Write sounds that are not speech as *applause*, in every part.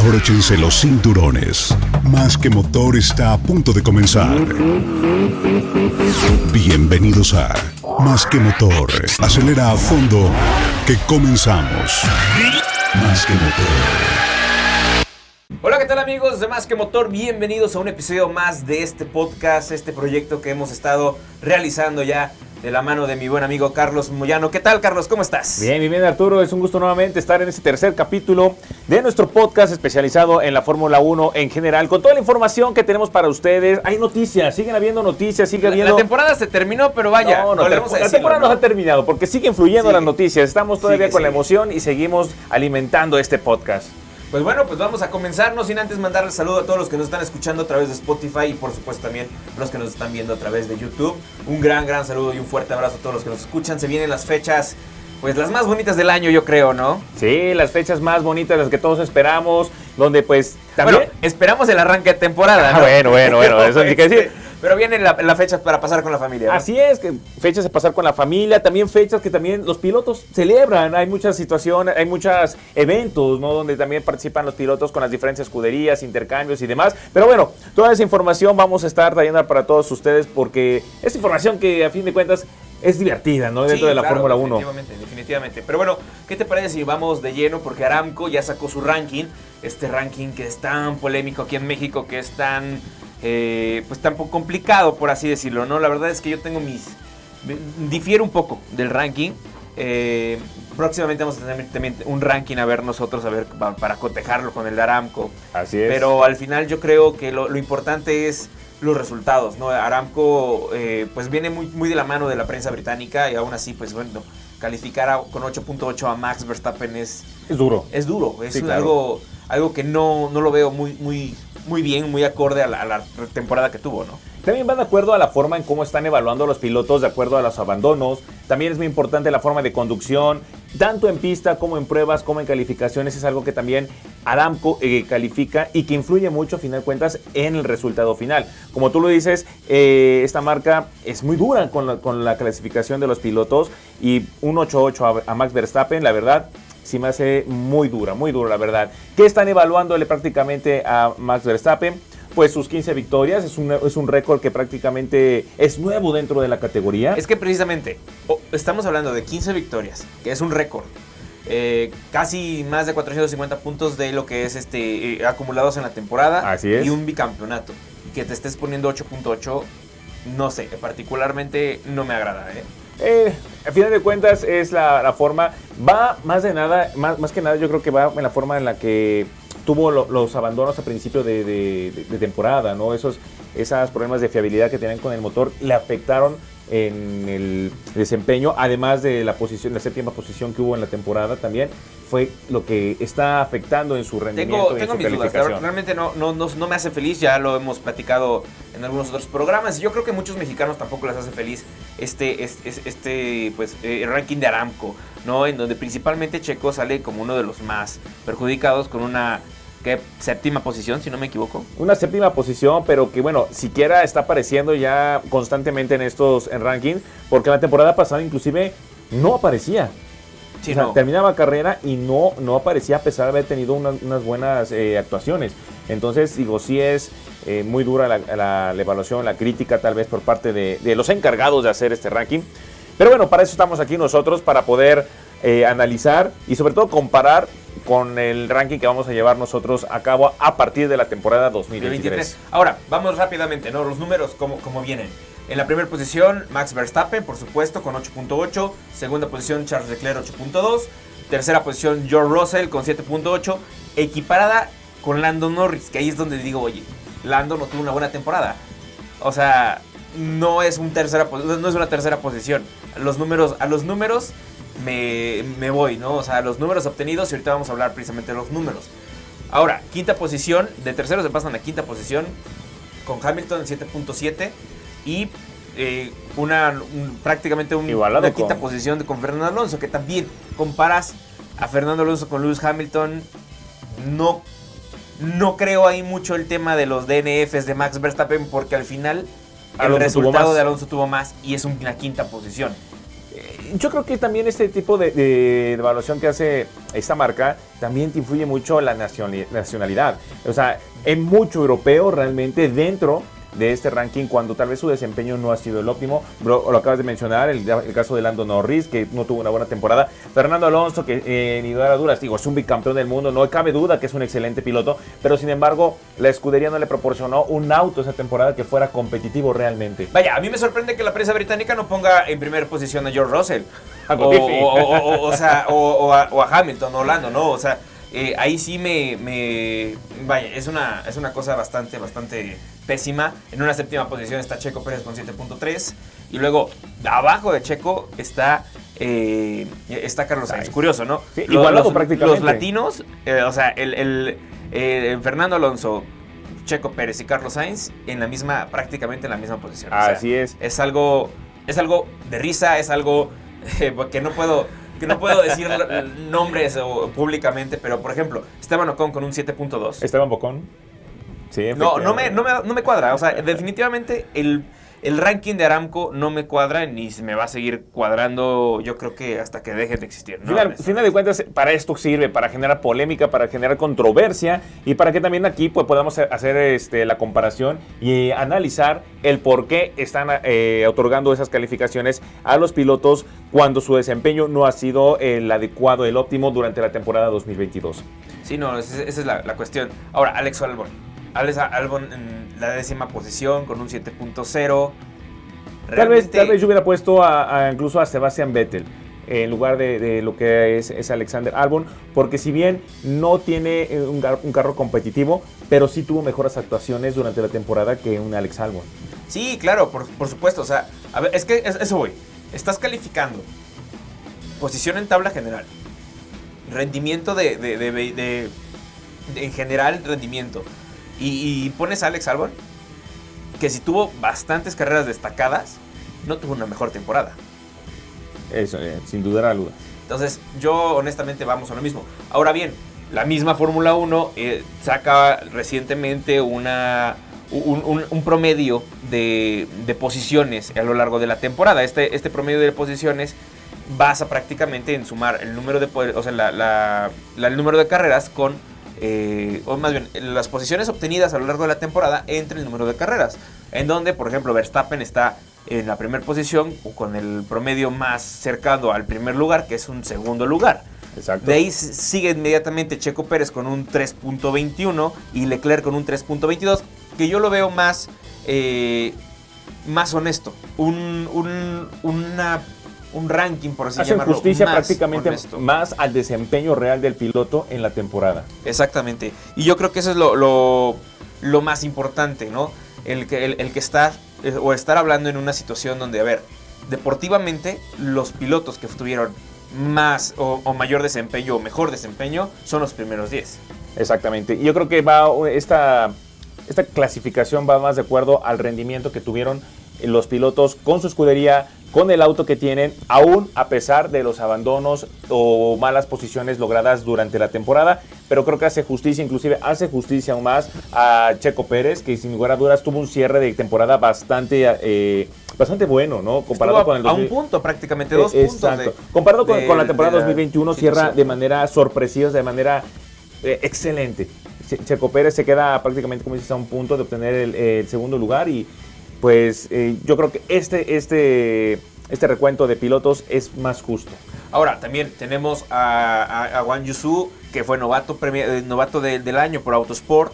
Abróchense los cinturones. Más que motor está a punto de comenzar. Bienvenidos a Más que motor. Acelera a fondo que comenzamos. Más que motor. Hola, ¿qué tal amigos de Más que Motor? Bienvenidos a un episodio más de este podcast, este proyecto que hemos estado realizando ya de la mano de mi buen amigo Carlos Moyano. ¿Qué tal, Carlos? ¿Cómo estás? Bien, bien, bien, Arturo. Es un gusto nuevamente estar en este tercer capítulo de nuestro podcast especializado en la Fórmula 1 en general, con toda la información que tenemos para ustedes. Hay noticias, siguen habiendo noticias, sigue habiendo... La temporada se terminó, pero vaya, no, no, la decirlo, temporada no ¿no? se ha terminado porque siguen fluyendo las noticias. Estamos todavía con la emoción y seguimos alimentando este podcast. Pues bueno, pues vamos a comenzar, no sin antes mandarle saludo a todos los que nos están escuchando a través de Spotify y por supuesto también los que nos están viendo a través de YouTube. Un gran, gran saludo y un fuerte abrazo a todos los que nos escuchan. Se vienen las fechas, pues las más bonitas del año, yo creo, ¿no? Sí, las fechas más bonitas, las que todos esperamos, donde pues también... Bueno, esperamos el arranque de temporada, Ah, ¿no? bueno, bueno, bueno, *laughs* eso sí que decir. Pero vienen la- las fechas para pasar con la familia. ¿no? Así es, que fechas de pasar con la familia, también fechas que también los pilotos celebran. Hay muchas situaciones, hay muchos eventos, ¿no? Donde también participan los pilotos con las diferentes escuderías, intercambios y demás. Pero bueno, toda esa información vamos a estar trayendo para todos ustedes porque es información que a fin de cuentas es divertida, ¿no? Dentro de la claro, Fórmula 1. Definitivamente, definitivamente. Pero bueno, ¿qué te parece si vamos de lleno? Porque Aramco ya sacó su ranking. Este ranking que es tan polémico aquí en México, que es tan, eh, pues tan poco complicado, por así decirlo, ¿no? La verdad es que yo tengo mis... Difiero un poco del ranking. Eh, próximamente vamos a tener también un ranking a ver nosotros, a ver, pa- para cotejarlo con el de Aramco. Así es. Pero al final yo creo que lo, lo importante es los resultados, ¿no? Aramco eh, pues viene muy, muy de la mano de la prensa británica y aún así pues bueno, calificar a- con 8.8 a Max Verstappen es, es duro. es duro, es Sí, claro. algo, algo que no, no lo veo muy, muy, muy bien, muy acorde a la, temporada que tuvo, ¿no? También van de acuerdo a la forma en cómo están evaluando los pilotos, de acuerdo a los abandonos. También es muy importante la forma de conducción, tanto en pista como en pruebas, como en calificaciones. Es algo que también Aramco eh, califica y que influye mucho, a final de cuentas, en el resultado final. Como tú lo dices, eh, esta marca es muy dura con la, con la clasificación de los pilotos y un 8-8 a, a Max Verstappen, la verdad. Sí me hace muy dura, muy dura, la verdad. ¿Qué están evaluándole prácticamente a Max Verstappen? pues sus 15 victorias. Es un, es un récord que prácticamente es nuevo dentro de la categoría. Es que precisamente estamos hablando de 15 victorias, que es un récord. Eh, casi más de 450 puntos de lo que es este eh, acumulados en la temporada Así es. y un bicampeonato. Que te estés poniendo 8.8, no sé, particularmente no me agrada. ¿eh? Eh, a final de cuentas es la, forma, va más de nada, más, más que nada yo creo que va en la forma en la que tuvo lo- los abandonos a principio de- de temporada, ¿no? Esos, esos problemas de fiabilidad que tenían con el motor le afectaron en el desempeño, además de la posición, la séptima posición que hubo en la temporada también, fue lo que está afectando en su rendimiento Tengo, y en tengo su mis dudas, verdad, realmente no, no, no, no me hace feliz, ya lo hemos platicado en algunos otros programas y yo creo que muchos mexicanos tampoco les hace feliz este, este, este pues, eh, ranking de Aramco, ¿no? En donde principalmente Checo sale como uno de los más perjudicados con una ¿qué? séptima posición, si no me equivoco. Una séptima posición, pero que bueno, siquiera está apareciendo ya constantemente en estos en rankings, porque la temporada pasada inclusive no aparecía. Sí, O sea, no. terminaba carrera y no, no aparecía a pesar de haber tenido unas, unas buenas eh, actuaciones. Entonces, digo, sí es eh, muy dura la, la- la evaluación, la crítica tal vez por parte de, de los encargados de hacer este ranking. Pero bueno, para eso estamos aquí nosotros, para poder eh, analizar y sobre todo comparar con el ranking que vamos a llevar nosotros a cabo a partir de la temporada 2023. 2023. Ahora, vamos rápidamente, ¿no? Los números, como como vienen? En la primera posición, Max Verstappen, por supuesto, con 8.8. Segunda posición, Charles Leclerc, 8.2. Tercera posición, George Russell, con 7.8. Equiparada con Lando Norris, que ahí es donde digo, oye, Lando no tuvo una buena temporada. O sea, no es, un tercera, no es una tercera posición. Los números, a los números me, me voy, ¿no? O sea, los números obtenidos y ahorita vamos a hablar precisamente de los números. Ahora, quinta posición, de terceros se pasan a quinta posición con Hamilton en 7.7 y eh, una un- prácticamente un- una quinta con- posición con Fernando Alonso, que también comparas a Fernando Alonso con Lewis Hamilton, no, no creo ahí mucho el tema de los DNFs de Max Verstappen, porque al final el Alonso resultado de Alonso tuvo más y es una quinta posición. Yo creo que también este tipo de, evaluación que hace esta marca, también te influye mucho la nacionalidad. O sea, es mucho europeo realmente dentro de este ranking cuando tal vez su desempeño no ha sido el óptimo. lo acabas de mencionar, el, caso de Lando Norris, que no tuvo una buena temporada. Fernando Alonso, que eh, ni duda dudas, digo, es un bicampeón del mundo, no cabe duda que es un excelente piloto, pero sin embargo, la escudería no le proporcionó un auto esa temporada que fuera competitivo realmente. Vaya, a mí me sorprende que la prensa británica no ponga en primera posición a George Russell. *laughs* o, sea, o, a, Hamilton, o Lando, ¿no? O sea, eh, ahí sí me, me, Vaya, es una, es una cosa bastante, bastante pésima. En una séptima posición está Checo Pérez con 7.3. Y luego, abajo de Checo está, eh, está Carlos Sainz. Curioso, ¿no? igualado prácticamente. Los latinos, eh, o sea, el, Fernando Alonso, Checo Pérez y Carlos Sainz en la misma, prácticamente en la misma posición. Así es. Es algo, es algo de risa, es algo que no puedo que no puedo decir nombres públicamente, pero por ejemplo, Esteban Ocon con un 7.2. Esteban Bocón. Sí, no, no me, no, me, no me cuadra. O sea, definitivamente el el ranking de Aramco no me cuadra ni se me va a seguir cuadrando, yo creo que hasta que deje de existir. ¿no? Final, final de cuentas, para esto sirve, para generar polémica, para generar controversia y para que también aquí pues, podamos hacer este, la comparación y analizar el por qué están eh, otorgando esas calificaciones a los pilotos cuando su desempeño no ha sido el adecuado, el óptimo durante la temporada 2022. Sí, no, esa es la, la cuestión. Ahora, Alex Albon Alex Albon en la décima posición con un 7.0. Tal vez, tal vez yo hubiera puesto a, incluso a Sebastian Vettel en lugar de, lo que es, Alexander Albon, porque si bien no tiene eh, un, carro competitivo, pero sí tuvo mejores actuaciones durante la temporada que un Alex Albon. Sí, claro, por, supuesto. O sea, a ver, es que eso voy. Estás calificando posición en tabla general, rendimiento de, de en general, rendimiento. Y, pones a Alex Albon, que si tuvo bastantes carreras destacadas, no tuvo una mejor temporada. Eso, eh, sin duda alguna. Entonces, yo honestamente vamos a lo mismo. Ahora bien, la misma Fórmula 1 eh, saca recientemente una, un, promedio de, posiciones a lo largo de la temporada. Este, este promedio de posiciones basa prácticamente en sumar el número de, o sea, el número de carreras con eh, o más bien, las posiciones obtenidas a lo largo de la temporada entre el número de carreras. En donde, por ejemplo, Verstappen está en la primera posición con el promedio más cercano al primer lugar, que es un segundo lugar. Exacto. De ahí sigue inmediatamente Checo Pérez con un 3.21 y Leclerc con un 3.22, que yo lo veo más, eh, más honesto. Un, una un ranking, por así Hacen justicia prácticamente más al desempeño real del piloto en la temporada. Exactamente. Y yo creo que eso es lo, lo, más importante, ¿no? El que, el, que estar eh, o estar hablando en una situación donde, a ver, deportivamente los pilotos que tuvieron más o, mayor desempeño o mejor desempeño son los primeros 10. Exactamente. Y yo creo que va esta, esta clasificación va más de acuerdo al rendimiento que tuvieron los pilotos con su escudería, con el auto que tienen, aún a pesar de los abandonos o malas posiciones logradas durante la temporada. Pero creo que hace justicia, inclusive hace justicia aún más a Checo Pérez, que sin lugar a dudas tuvo un cierre de temporada bastante, eh, bastante bueno, ¿no? Comparado con el A un punto, prácticamente dos eh, puntos. Exacto. Comparado con, la temporada 2021, cierra de manera sorpresiva, de manera eh, excelente. Checo Pérez se queda prácticamente, como dices, a un punto de obtener el segundo lugar y pues eh, yo creo que este, este, este recuento de pilotos es más justo. Ahora, también tenemos a, a, Wang Yusu, que fue novato, eh, novato del año por Autosport,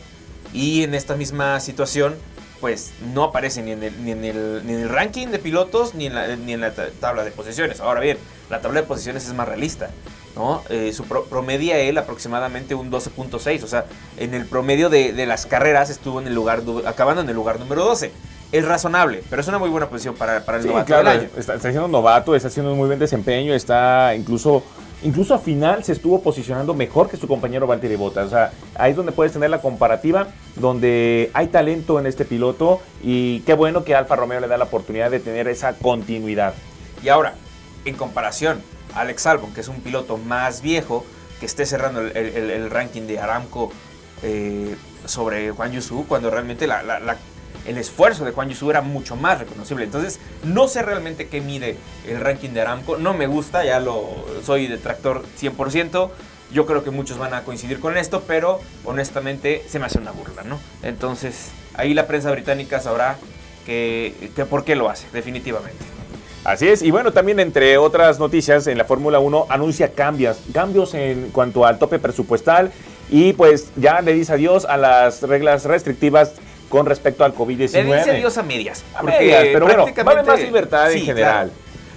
y en esta misma situación, pues no aparece ni en el, ni en el, ni en el ranking de pilotos ni en, la, ni en la tabla de posiciones. Ahora bien, la tabla de posiciones es más realista. ¿no? Eh, su promedia él aproximadamente un 12.6, o sea, en el promedio de, de, las carreras estuvo en el lugar, acabando en el lugar número 12 es razonable, pero es una muy buena posición para, para el novato del año. Está, está, siendo novato, está haciendo un muy buen desempeño, está incluso, incluso a final se estuvo posicionando mejor que su compañero Valtteri Bottas. O sea, ahí es donde puedes tener la comparativa, donde hay talento en este piloto y qué bueno que Alfa Romeo le da la oportunidad de tener esa continuidad. Y ahora, en comparación, Alex Albon, que es un piloto más viejo, que esté cerrando el, ranking de Aramco eh, sobre Juan Yusu, cuando realmente la el esfuerzo de Juan Yusu era mucho más reconocible. Entonces, no sé realmente qué mide el ranking de Aramco. No me gusta, ya lo soy detractor 100%. Yo creo que muchos van a coincidir con esto, pero honestamente se me hace una burla, ¿no? Entonces, ahí la prensa británica sabrá que, que por qué lo hace, definitivamente. Así es, y bueno, también entre otras noticias, en la Fórmula 1 anuncia cambios, cambios en cuanto al tope presupuestal y pues ya le dice adiós a las reglas restrictivas con respecto al COVID-19. Le dice adiós a medias. Medias, pero bueno, más libertad en general.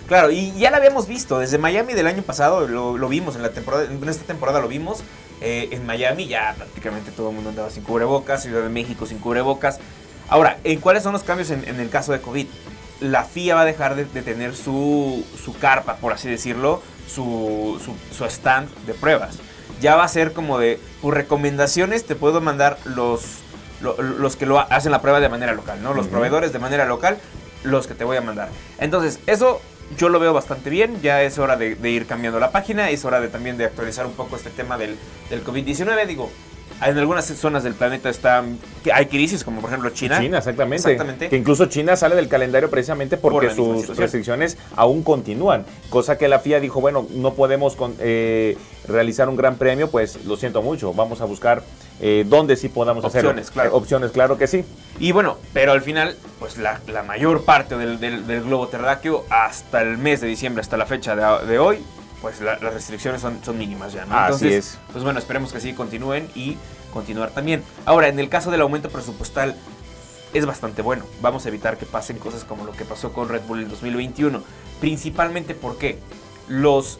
Claro, y ya la habíamos visto desde Miami del año pasado, lo, vimos en la temporada, en esta temporada lo vimos. Eh, en Miami ya prácticamente todo el mundo andaba sin cubrebocas, Ciudad de México sin cubrebocas. Ahora, ¿en cuáles son los cambios en, el caso de COVID? La FIA va a dejar de, tener su, su, carpa, por así decirlo, su, su, stand de pruebas. Ya va a ser como de, por recomendaciones te puedo mandar los, los, que lo hacen la prueba de manera local, ¿no? Los proveedores de manera local, los que te voy a mandar. Entonces, eso yo lo veo bastante bien, ya es hora de, ir cambiando la página, es hora de también de actualizar un poco este tema del, del COVID-19, digo, en algunas zonas del planeta están hay crisis, como por ejemplo China. China, exactamente. exactamente. Que incluso China sale del calendario precisamente porque sus restricciones aún continúan. Cosa que la FIA dijo, bueno, no podemos eh, realizar un gran premio, pues lo siento mucho, vamos a buscar eh, dónde sí podamos hacer opciones, claro. opciones, claro que sí. Y bueno, pero al final, pues la, mayor parte del, globo terráqueo hasta el mes de diciembre, hasta la fecha de, hoy, pues las restricciones son, son mínimas ya, ¿no? Así es. Pues bueno, esperemos que sí continúen y continuar también. Ahora, en el caso del aumento presupuestal, es bastante bueno. Vamos a evitar que pasen cosas como lo que pasó con Red Bull en 2021. Principalmente porque los,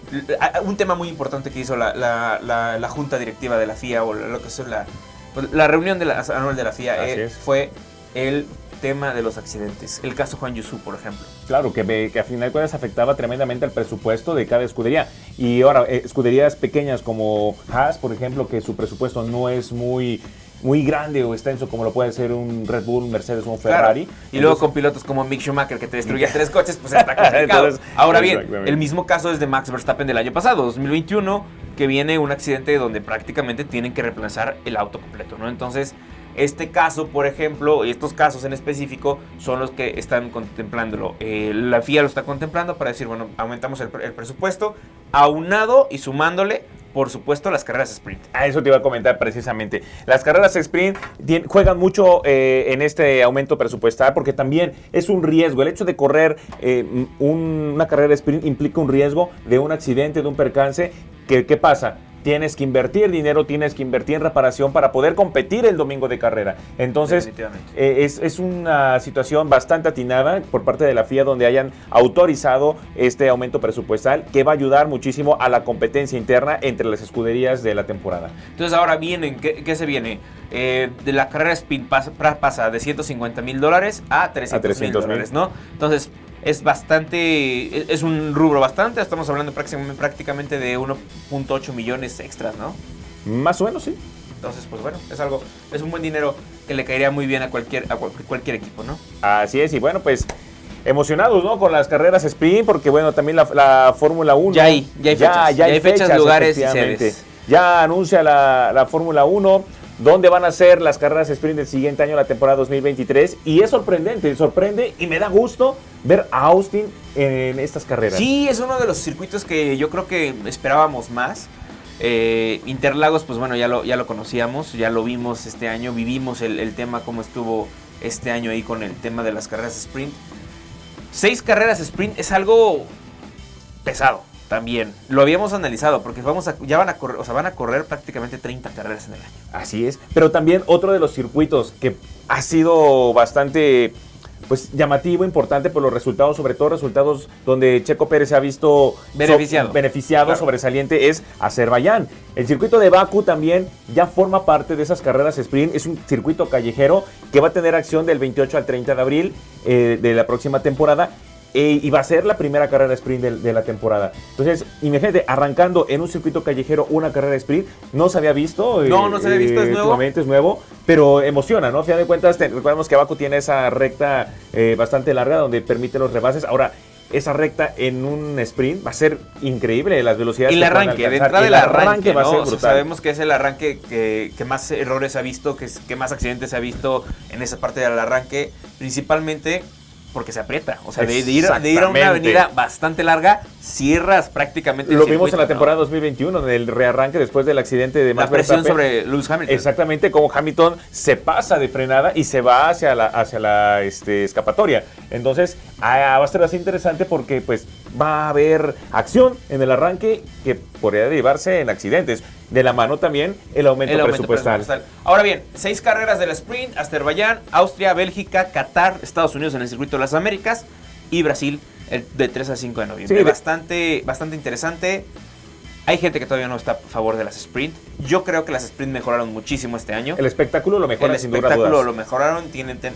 un tema muy importante que hizo la, la, junta directiva de la FIA o lo que es la, pues, la reunión de la, anual de la FIA eh, fue el tema de los accidentes. El caso Juan Yusu, por ejemplo. Claro, que, que a final de cuentas afectaba tremendamente al presupuesto de cada escudería. Y ahora, eh, escuderías pequeñas como Haas, por ejemplo, que su presupuesto no es muy muy grande o extenso como lo puede ser un Red Bull, un Mercedes o un Ferrari. Y luego con pilotos como Mick Schumacher que te destruía *laughs* tres coches, pues está complicado. Ahora bien, el mismo caso es de Max Verstappen del año pasado, 2021, que viene un accidente donde prácticamente tienen que reemplazar el auto completo, ¿no? Entonces, este caso, por ejemplo, y estos casos en específico son los que están contemplándolo. Eh, la FIA lo está contemplando para decir, bueno, aumentamos el, presupuesto, aunado y sumándole por supuesto, las carreras sprint. A eso te iba a comentar precisamente. Las carreras sprint juegan mucho eh, en este aumento presupuestal porque también es un riesgo. El hecho de correr eh, una carrera sprint implica un riesgo de un accidente, de un percance. ¿Qué pasa? Tienes que invertir dinero, tienes que invertir en reparación para poder competir el domingo de carrera. Entonces, eh, es, una situación bastante atinada por parte de la FIA donde hayan autorizado este aumento presupuestal que va a ayudar muchísimo a la competencia interna entre las escuderías de la temporada. Entonces, ahora vienen, ¿qué, se viene? Eh, de la carrera Spin pasa, pasa de 150 mil dólares a 300 mil dólares, ¿no? Entonces, es bastante, es un rubro bastante, estamos hablando prácticamente de 1.8 millones extras, ¿no? Más o menos, sí. Entonces, pues bueno, es algo, es un buen dinero que le caería muy bien a cualquier, a cualquier equipo, ¿no? Así es, y bueno, pues emocionados, ¿no? Con las carreras sprint, porque bueno, también la, Fórmula 1. Ya hay, ya hay fechas, ya, hay, fechas, lugares y sedes. Ya anuncia la, la Fórmula 1 dónde van a ser las carreras sprint del siguiente año, la temporada 2023. Y es sorprendente, sorprende y me da gusto ver a Austin en estas carreras. Sí, es uno de los circuitos que yo creo que esperábamos más. Eh, Interlagos, pues bueno, ya lo, ya lo conocíamos, ya lo vimos este año, vivimos el, el tema, cómo estuvo este año ahí con el tema de las carreras sprint. Seis carreras sprint es algo pesado también. Lo habíamos analizado porque vamos a, ya van a correr, o sea, van a correr prácticamente 30 carreras en el año. Así es. Pero también otro de los circuitos que ha sido bastante pues llamativo, importante por los resultados, sobre todo resultados donde Checo Pérez se ha visto beneficiado, beneficiado sobresaliente, es Azerbaiyán. El circuito de Baku también ya forma parte de esas carreras sprint, es un circuito callejero que va a tener acción del 28 al 30 de abril eh, de la próxima temporada e, y va a ser la primera carrera sprint de, la temporada. Entonces, imagínate, arrancando en un circuito callejero una carrera sprint, no se había visto. No, no se había visto, es eh, nuevo. es nuevo, pero emociona, ¿no? A final de cuentas, recordemos que Baku tiene esa recta eh, bastante larga donde permite los rebases. Ahora, esa recta en un sprint va a ser increíble las velocidades. Y el arranque, de entrada el arranque, va a ser brutal. sabemos que es el arranque que, que, más errores ha visto, que, que más accidentes ha visto en esa parte del arranque. Principalmente porque se aprieta. O sea, de, ir, de, ir, a una avenida bastante larga, cierras prácticamente. Lo vimos en la temporada 2021, en el rearranque después del accidente de Max La presión sobre Lewis Hamilton. Exactamente, como Hamilton se pasa de frenada y se va hacia la, hacia la este, escapatoria. Entonces, ah, va a ser así interesante porque pues va a haber acción en el arranque que podría derivarse en accidentes. De la mano también el aumento, presupuestal. Ahora bien, seis carreras del sprint, Azerbaiyán, Austria, Bélgica, Qatar, Estados Unidos en el circuito de las Américas y Brasil el de 3 a 5 de noviembre. bastante, bastante interesante. Hay gente que todavía no está a favor de las sprint. Yo creo que las sprint mejoraron muchísimo este año. El espectáculo lo mejoraron. El espectáculo lo mejoraron.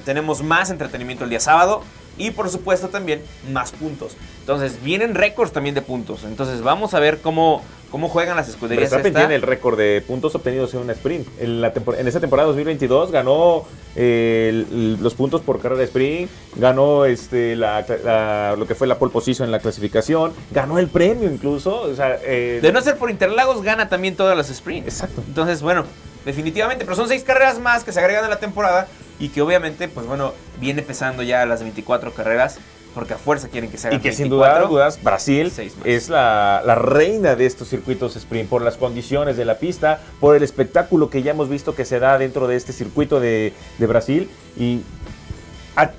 tenemos más entretenimiento el día sábado y por supuesto también más puntos. Entonces vienen récords también de puntos. Entonces vamos a ver cómo, cómo juegan las escuderías. Verstappen tiene el récord de puntos obtenidos en una sprint. En, la en esa temporada 2022 ganó eh, los puntos por carrera de sprint, ganó este, lo que fue la pole position en la clasificación, ganó el premio incluso. Eh, de no ser por Interlagos, gana también todas las sprints. Exacto. Entonces, bueno, definitivamente, pero son seis carreras más que se agregan a la temporada y que obviamente, pues bueno, viene pesando ya las 24 carreras. Porque a fuerza quieren que se hagan Y que sin duda Brasil es la, reina de estos circuitos sprint por las condiciones de la pista, por el espectáculo que ya hemos visto que se da dentro de este circuito de, de Brasil. Y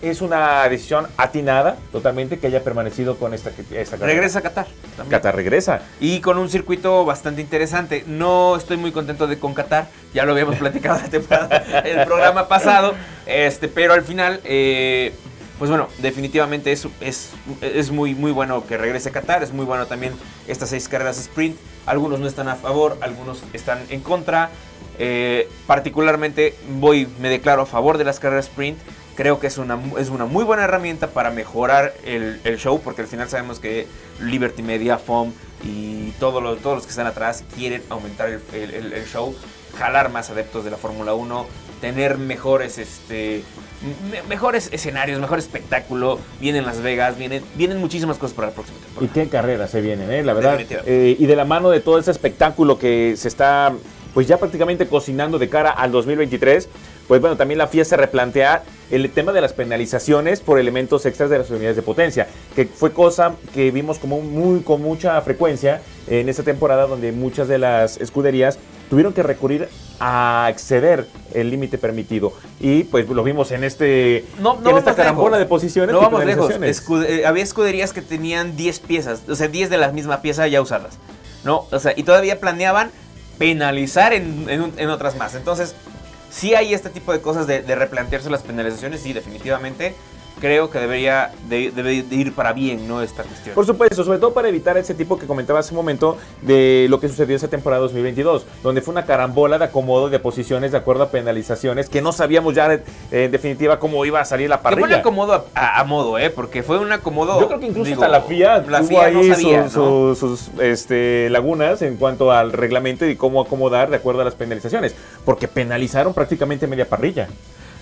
es una decisión atinada totalmente que haya permanecido con esta, esta carrera. Regresa a Qatar. Qatar regresa. Y con un circuito bastante interesante. No estoy muy contento de con Qatar, ya lo habíamos *laughs* platicado la temporada, el programa pasado, este, pero al final, eh, pues bueno, definitivamente es, es, es, muy, muy bueno que regrese a Qatar, es muy bueno también estas seis carreras sprint. Algunos no están a favor, algunos están en contra. Eh, particularmente voy, me declaro a favor de las carreras sprint Creo que es una, es una muy buena herramienta para mejorar el, show, porque al final sabemos que Liberty Media, FOM y todos los, todos los que están atrás quieren aumentar el, show, jalar más adeptos de la Fórmula 1, tener mejores, este, mejores escenarios, mejor espectáculo. Vienen Las Vegas, vienen, vienen muchísimas cosas para la próxima temporada. Y qué carreras se vienen, ¿eh? la verdad. Eh, y de la mano de todo ese espectáculo que se está pues ya prácticamente cocinando de cara al 2023, pues bueno, también la FIA se replantea el tema de las penalizaciones por elementos extras de las unidades de potencia, que fue cosa que vimos como muy, con mucha frecuencia en esta temporada donde muchas de las escuderías tuvieron que recurrir a exceder el límite permitido. Y pues lo vimos en este no, no en esta carambola de posiciones. No vamos lejos. Eh, había escuderías que tenían 10 piezas, o sea, 10 de la misma pieza ya usadas. ¿no? O sea, y todavía planeaban penalizar en, en, otras más. Entonces, si hay este tipo de cosas de, de replantearse las penalizaciones, sí, definitivamente creo que debería de, ir para bien, ¿no? Esta cuestión. Por supuesto, sobre todo para evitar ese tipo que comentaba hace un momento de lo que sucedió esa temporada 2022, donde fue una carambola de acomodo de posiciones de acuerdo a penalizaciones que no sabíamos ya en definitiva cómo iba a salir la parrilla. Que fue un acomodo a, modo, ¿eh? Porque fue un acomodo... Yo creo que incluso hasta la FIA, la FIA no sus, este, lagunas en cuanto al reglamento y cómo acomodar de acuerdo a las penalizaciones, porque penalizaron prácticamente media parrilla.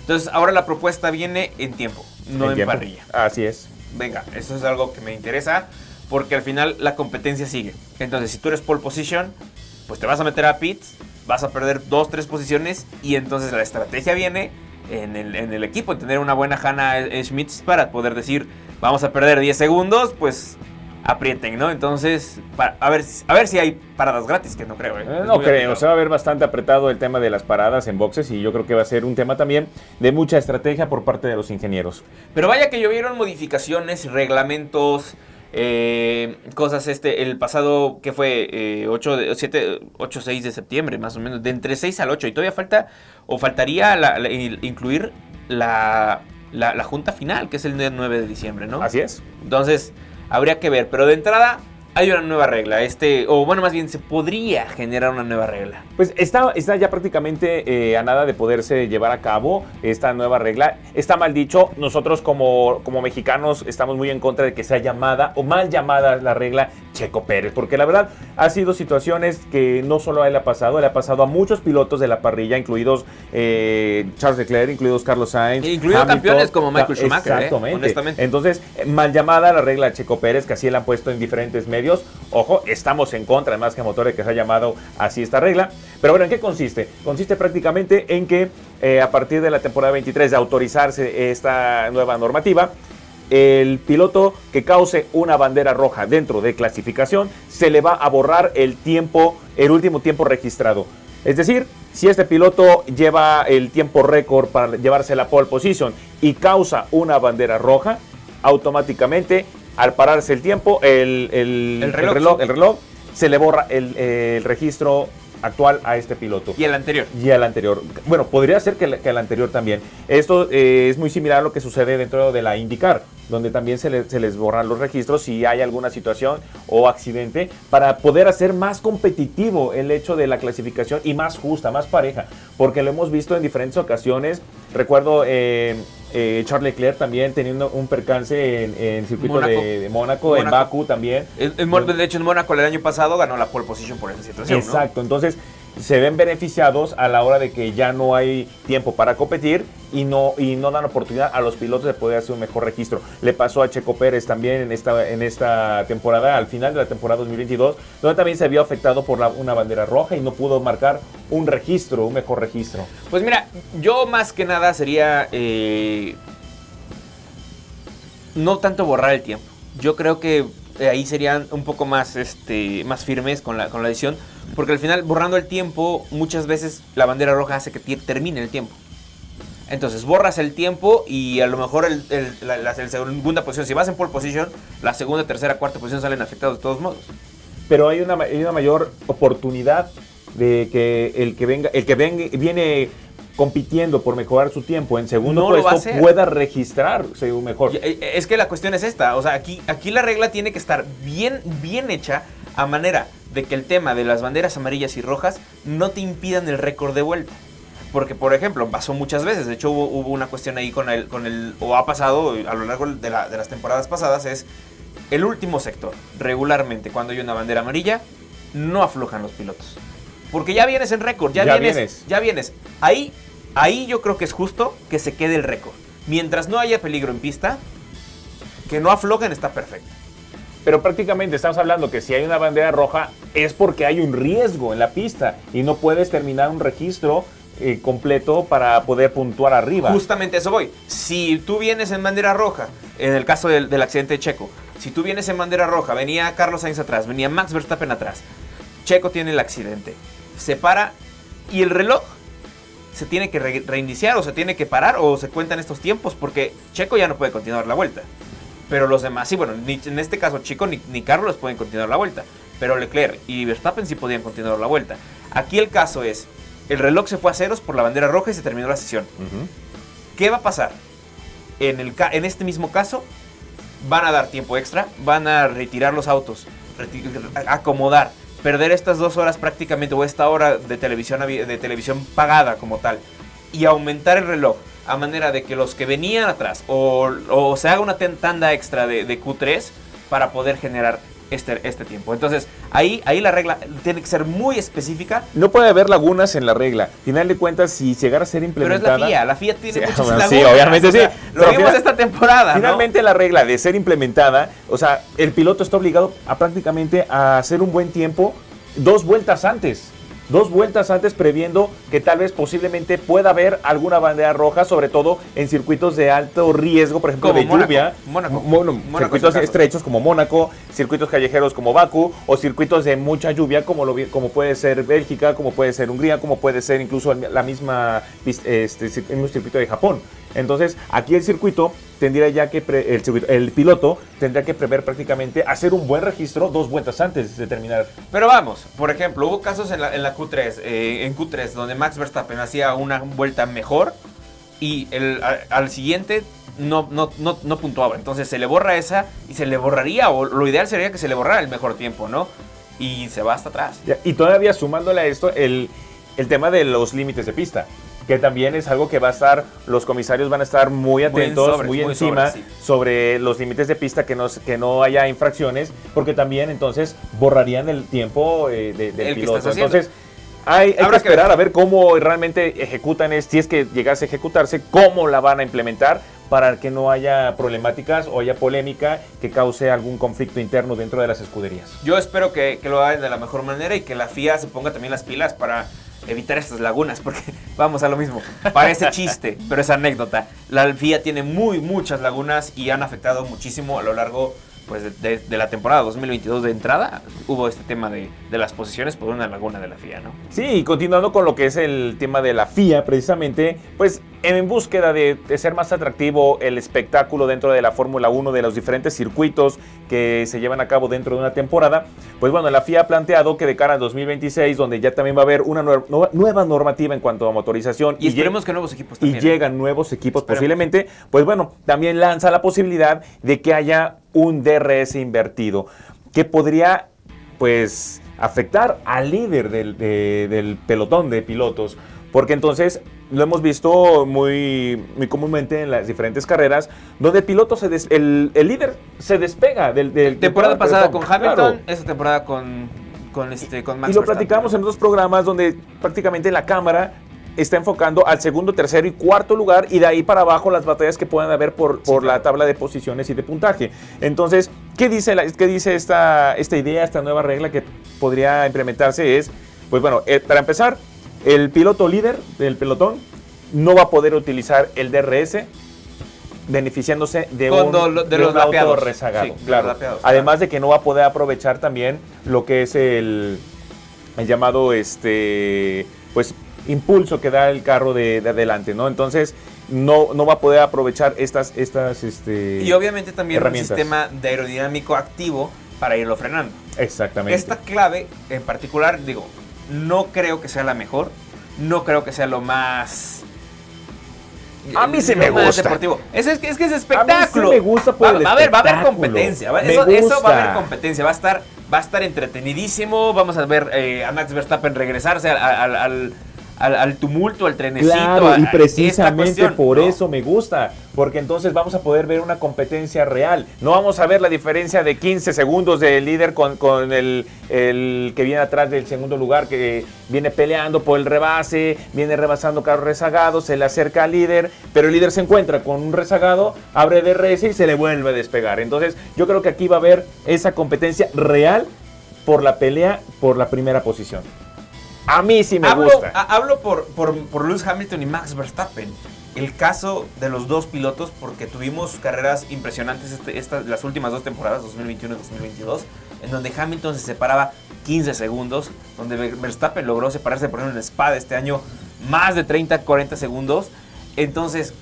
Entonces, ahora la propuesta viene en tiempo, no en, parrilla. Así es. Venga, eso es algo que me interesa porque al final la competencia sigue. Entonces, si tú eres pole position, pues te vas a meter a pits, vas a perder dos, tres posiciones y entonces la estrategia viene en el, en el equipo, en tener una buena Hannah Schmidt para poder decir, vamos a perder 10 segundos, pues aprieten, ¿no? Entonces, a, ver, a ver si hay paradas gratis, que no creo. ¿eh? eh no creo, se va a ver bastante apretado el tema de las paradas en boxes y yo creo que va a ser un tema también de mucha estrategia por parte de los ingenieros. Pero vaya que llovieron modificaciones, reglamentos, eh, cosas este, el pasado, que fue 8, 7, 8, 6 de septiembre, más o menos, de entre 6 al 8, y todavía falta, o faltaría incluir la, la, la junta final, que es el 9 de diciembre, ¿no? Así es. Entonces habría que ver. Pero de entrada, hay una nueva regla. Este, o bueno, más bien se podría generar una nueva regla. Pues está, está ya prácticamente eh, a nada de poderse llevar a cabo esta nueva regla. Está mal dicho, nosotros como, como mexicanos estamos muy en contra de que sea llamada o mal llamada la regla Checo Pérez, porque la verdad ha sido situaciones que no solo a él ha pasado, le ha pasado a muchos pilotos de la parrilla, incluidos eh, Charles Leclerc, incluidos Carlos Sainz. Incluidos campeones como Michael Schumacher. ¿eh? Exactamente. Entonces, mal llamada la regla Checo Pérez, que así la han puesto en diferentes medios Ojo, estamos en contra, más que motores que se ha llamado así esta regla. Pero bueno, ¿en qué consiste? Consiste prácticamente en que eh, a partir de la temporada 23 de autorizarse esta nueva normativa, el piloto que cause una bandera roja dentro de clasificación se le va a borrar el tiempo, el último tiempo registrado. Es decir, si este piloto lleva el tiempo récord para llevarse la pole position y causa una bandera roja, automáticamente al pararse el tiempo, el, reloj, el reloj, se le borra el registro actual a este piloto. Y el anterior. Y el anterior. Bueno, podría ser que el, anterior también. Esto eh, es muy similar a lo que sucede dentro de la IndyCar, donde también se, les borran los registros si hay alguna situación o accidente para poder hacer más competitivo el hecho de la clasificación y más justa, más pareja. Porque lo hemos visto en diferentes ocasiones. Recuerdo... Eh, eh, Charles Leclerc también teniendo un percance en, el circuito De, Mónaco, en Baku también. de hecho, en Mónaco el año pasado ganó la pole position por esa situación. Exacto, entonces se ven beneficiados a la hora de que ya no hay tiempo para competir y no, y no dan oportunidad a los pilotos de poder hacer un mejor registro. Le pasó a Checo Pérez también en esta, en esta temporada, al final de la temporada 2022, donde también se vio afectado por una bandera roja y no pudo marcar un registro, un mejor registro. Pues mira, yo más que nada sería eh, no tanto borrar el tiempo. Yo creo que ahí serían un poco más, este, más firmes con la, con la edición, porque al final borrando el tiempo muchas veces la bandera roja hace que termine el tiempo. Entonces borras el tiempo y a lo mejor el, la, segunda posición, si vas en pole position, la segunda, tercera, cuarta posición salen afectados de todos modos. Pero hay una, hay una mayor oportunidad de que el que venga, el que venga, viene compitiendo por mejorar su tiempo en segundo puesto pueda registrar según mejor. Eh, es que la cuestión es esta, o sea, aquí, aquí la regla tiene que estar bien, bien hecha a manera de que el tema de las banderas amarillas y rojas no te impidan el récord de vuelta. Porque, por ejemplo, pasó muchas veces. De hecho, hubo, una cuestión ahí con el, con el. O ha pasado a lo largo de, las temporadas pasadas. Es el último sector. Regularmente, cuando hay una bandera amarilla, no aflojan los pilotos. Porque ya vienes en récord. Ya, vienes, Ya vienes. Ahí, ahí yo creo que es justo que se quede el récord. Mientras no haya peligro en pista, que no aflojen está perfecto. Pero prácticamente estamos hablando que si hay una bandera roja es porque hay un riesgo en la pista y no puedes terminar un registro eh, completo para poder puntuar arriba. Justamente eso voy. Si tú vienes en bandera roja, en el caso del, accidente de Checo, si tú vienes en bandera roja, venía Carlos Sainz atrás, venía Max Verstappen atrás, Checo tiene el accidente, se para y el reloj se tiene que reiniciar o se tiene que parar o se cuentan estos tiempos porque Checo ya no puede continuar la vuelta. Pero los demás, sí, bueno, en este caso Chico ni, ni Carlos pueden continuar la vuelta. Pero Leclerc y Verstappen sí podían continuar la vuelta. Aquí el caso es, el reloj se fue a ceros por la bandera roja y se terminó la sesión. ¿Qué va a pasar? En, el, en este mismo caso, van a dar tiempo extra, van a retirar los autos, acomodar, perder estas dos horas prácticamente o esta hora de televisión, de televisión pagada como tal y aumentar el reloj a manera de que los que venían atrás o, se haga una tanda extra de, de Q3 para poder generar este, este tiempo. Entonces, ahí, ahí la regla tiene que ser muy específica. No puede haber lagunas en la regla. Final de cuentas, si llegara a ser implementada... Pero es la FIA, la FIA tiene sí, muchas *laughs* lagunas. Sí, obviamente sí. lo vimos esta temporada, Finalmente la regla de ser implementada, o sea, el piloto está obligado a prácticamente a hacer un buen tiempo dos vueltas antes dos vueltas antes previendo que tal vez posiblemente pueda haber alguna bandera roja, sobre todo en circuitos de alto riesgo, por ejemplo, de lluvia. circuitos estrechos como Mónaco, circuitos callejeros como Baku o circuitos de mucha lluvia como, lo, como puede ser Bélgica, como puede ser Hungría, como puede ser incluso la misma este, el mismo circuito de Japón. Entonces, aquí el circuito tendría ya que, el, el, piloto tendría que prever prácticamente hacer un buen registro dos vueltas antes de terminar. Pero vamos, por ejemplo, hubo casos en la, en la Q3, eh, en Q3, donde Max Verstappen hacía una vuelta mejor y el, al, siguiente no, no, no, no puntuaba. Entonces se le borra esa y se le borraría, o lo ideal sería que se le borrara el mejor tiempo, ¿no? Y se va hasta atrás. y todavía sumándole a esto el, el tema de los límites de pista que también es algo que va a estar, los comisarios van a estar muy atentos, muy, encima sobre, los límites de pista, que no, que no haya infracciones, porque también entonces borrarían el tiempo eh, del piloto. Entonces, hay, que esperar a ver cómo realmente ejecutan, si es que llegase a ejecutarse, cómo la van a implementar para que no haya problemáticas o haya polémica que cause algún conflicto interno dentro de las escuderías. Yo espero que, que lo hagan de la mejor manera y que la FIA se ponga también las pilas para evitar estas lagunas, porque *laughs* vamos a lo mismo. Parece chiste, pero es anécdota. La FIA tiene muy, muchas lagunas y han afectado muchísimo a lo largo pues de, de, la temporada 2022 de entrada hubo este tema de, de, las posiciones por una laguna de la FIA, ¿no? Sí, y continuando con lo que es el tema de la FIA, precisamente, pues en búsqueda de, de ser más atractivo el espectáculo dentro de la Fórmula 1, de los diferentes circuitos que se llevan a cabo dentro de una temporada, pues bueno, la FIA ha planteado que de cara a 2026, donde ya también va a haber una nueva, nueva normativa en cuanto a motorización. Y, y esperemos que nuevos equipos también. Y llegan nuevos equipos esperemos. posiblemente, pues bueno, también lanza la posibilidad de que haya un DRS invertido, que podría pues afectar al líder del, de, del pelotón de pilotos. Porque entonces lo hemos visto muy, muy comúnmente en las diferentes carreras, donde el piloto, se des, el, el, líder se despega del... del temporada pasada con Hamilton, claro. esta temporada con, con, este, con Max Y lo platicamos en otros programas donde prácticamente la cámara está enfocando al segundo, tercero y cuarto lugar y de ahí para abajo las batallas que puedan haber por, por sí, la tabla de posiciones y de puntaje. Entonces, ¿qué dice, la, qué dice esta, esta idea, esta nueva regla que podría implementarse? Es, pues bueno, eh, para empezar, el piloto líder del pelotón no va a poder utilizar el DRS beneficiándose de un, de de los un auto rezagado. Sí, de claro. los lapeados, Además de que no va a poder aprovechar también lo que es el, el llamado este pues impulso que da el carro de, de adelante, ¿no? Entonces no, no va a poder aprovechar estas estas este Y obviamente también un sistema de aerodinámico activo para irlo frenando. exactamente. Esta clave en particular, digo, no creo que sea la mejor, no creo que sea lo más... A mí sí me más gusta. deportivo. Es, es que es que es A espectáculo. mí sí me gusta por va, el va a haber, va a haber espectáculo. competencia. va- Eso, eso va a haber competencia. Va a estar, va a estar entretenidísimo. Vamos a ver eh, a Max Verstappen regresarse al, al- al- al- al tumulto, al trenecito. Claro, a- y precisamente por ¿no? eso me gusta, porque entonces vamos a poder ver una competencia real. No vamos a ver la diferencia de 15 segundos del líder con, con el, el que viene atrás del segundo lugar, que viene peleando por el rebase, viene rebasando carros rezagados, se le acerca al líder, pero el líder se encuentra con un rezagado, abre DRS y se le vuelve a despegar. Entonces yo creo que aquí va a haber esa competencia real por la pelea por la primera posición. A mí sí me hablo, gusta. a- hablo por, por, por Lewis Hamilton y Max Verstappen. El caso de los dos pilotos, porque tuvimos carreras impresionantes este- estas- las últimas dos temporadas, 2021 y 2022, en donde Hamilton se separaba 15 segundos, donde Ver- Verstappen logró separarse, por ejemplo, en Spa este año, más de 30, 40 segundos. Entonces,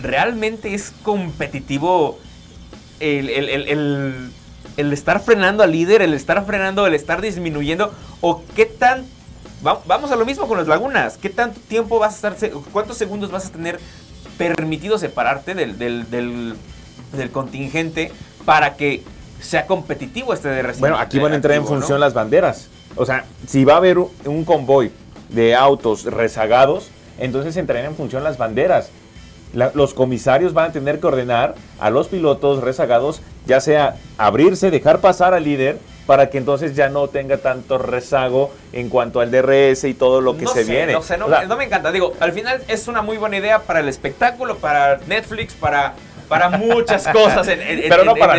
realmente es competitivo el, el- el- el- el estar frenando al líder, el estar frenando, el estar disminuyendo, o qué tan... va- Vamos a lo mismo con las lagunas. ¿Qué tanto tiempo vas a estar, cuántos segundos vas a tener permitido separarte del, del, del- del contingente para que sea competitivo este de Bueno, aquí van a entrar en función las banderas. O sea, si va a haber un, un convoy de autos rezagados, entonces entrarán en función las banderas. La- los comisarios van a tener que ordenar a los pilotos rezagados, ya sea abrirse, dejar pasar al líder, para que entonces ya no tenga tanto rezago en cuanto al DRS y todo lo que no se sé, viene. No sé, no, O sea, no me encanta. Digo, al final es una muy buena idea para el espectáculo, para Netflix, para, para muchas *laughs* cosas. en- en- Pero no para.